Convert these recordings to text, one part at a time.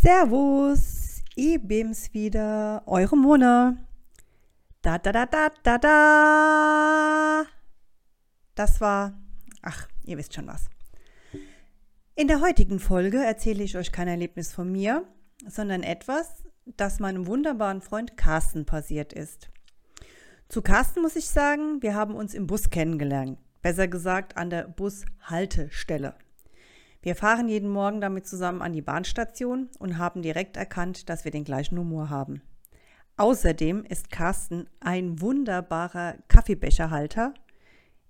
Servus, ich bin's wieder, eure Mona. Da, da, da, da, da, da. Das war, ach, ihr wisst schon was. In der heutigen Folge erzähle ich euch kein Erlebnis von mir, sondern etwas, das meinem wunderbaren Freund Carsten passiert ist. Zu Carsten muss ich sagen, wir haben uns im Bus kennengelernt. Besser gesagt an der Bushaltestelle. Wir fahren jeden Morgen damit zusammen an die Bahnstation und haben direkt erkannt, dass wir den gleichen Humor haben. Außerdem ist Carsten ein wunderbarer Kaffeebecherhalter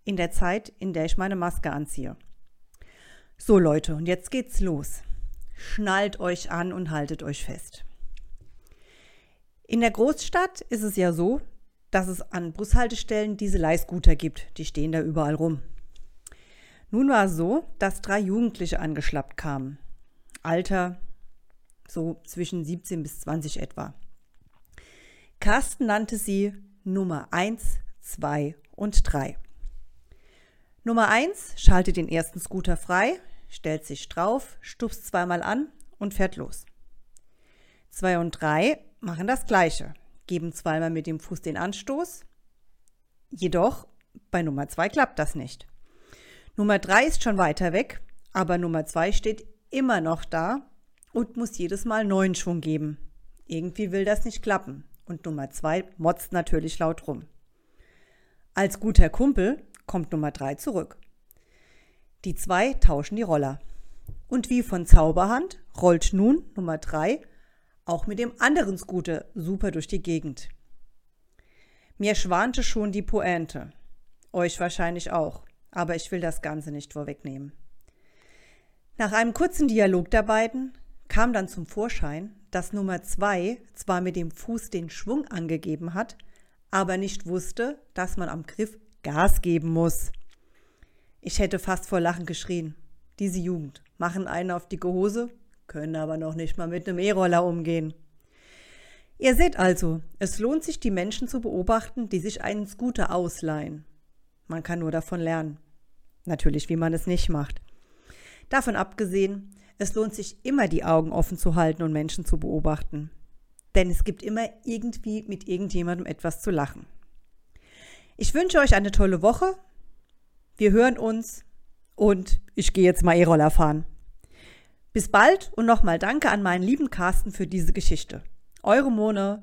in der Zeit, in der ich meine Maske anziehe. So Leute, und jetzt geht's los. Schnallt euch an und haltet euch fest. In der Großstadt ist es ja so, dass es an Bushaltestellen diese Leihscooter gibt. Die stehen da überall rum. Nun war es so, dass drei Jugendliche angeschlappt kamen. Alter so zwischen 17 bis 20 etwa. Carsten nannte sie Nummer 1, 2 und 3. Nummer 1 schaltet den ersten Scooter frei, stellt sich drauf, stupst zweimal an und fährt los. 2 und 3 machen das gleiche, geben zweimal mit dem Fuß den Anstoß. Jedoch bei Nummer 2 klappt das nicht. Nummer 3 ist schon weiter weg, aber Nummer 2 steht immer noch da und muss jedes Mal neuen Schwung geben. Irgendwie will das nicht klappen und Nummer 2 motzt natürlich laut rum. Als guter Kumpel kommt Nummer 3 zurück. Die zwei tauschen die Roller. Und wie von Zauberhand rollt nun Nummer 3 auch mit dem anderen Scooter super durch die Gegend. Mir schwante schon die Pointe. Euch wahrscheinlich auch aber ich will das Ganze nicht vorwegnehmen. Nach einem kurzen Dialog der beiden kam dann zum Vorschein, dass Nummer zwei zwar mit dem Fuß den Schwung angegeben hat, aber nicht wusste, dass man am Griff Gas geben muss. Ich hätte fast vor Lachen geschrien. Diese Jugend machen einen auf dicke Hose, können aber noch nicht mal mit einem E-Roller umgehen. Ihr seht also, es lohnt sich, die Menschen zu beobachten, die sich einen Scooter ausleihen. Man kann nur davon lernen. Natürlich, wie man es nicht macht. Davon abgesehen, es lohnt sich immer die Augen offen zu halten und Menschen zu beobachten. Denn es gibt immer irgendwie mit irgendjemandem etwas zu lachen. Ich wünsche euch eine tolle Woche. Wir hören uns und ich gehe jetzt mal E-Roller fahren. Bis bald und nochmal danke an meinen lieben Carsten für diese Geschichte. Eure Mone.